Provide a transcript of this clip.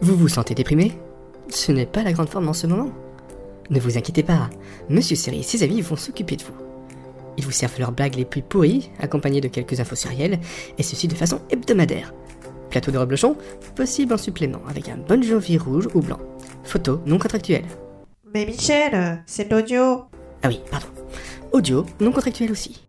Vous vous sentez déprimé? Ce n'est pas la grande forme en ce moment Ne vous inquiétez pas, Monsieur Seri et ses amis vont s'occuper de vous. Ils vous servent leurs blagues les plus pourries, accompagnées de quelques infos sérielles, et ceci de façon hebdomadaire. Plateau de reblochon, possible en supplément, avec un bon jovi rouge ou blanc. Photo non contractuelle. Mais Michel, euh, c'est l'audio. Ah oui, pardon. Audio non contractuel aussi.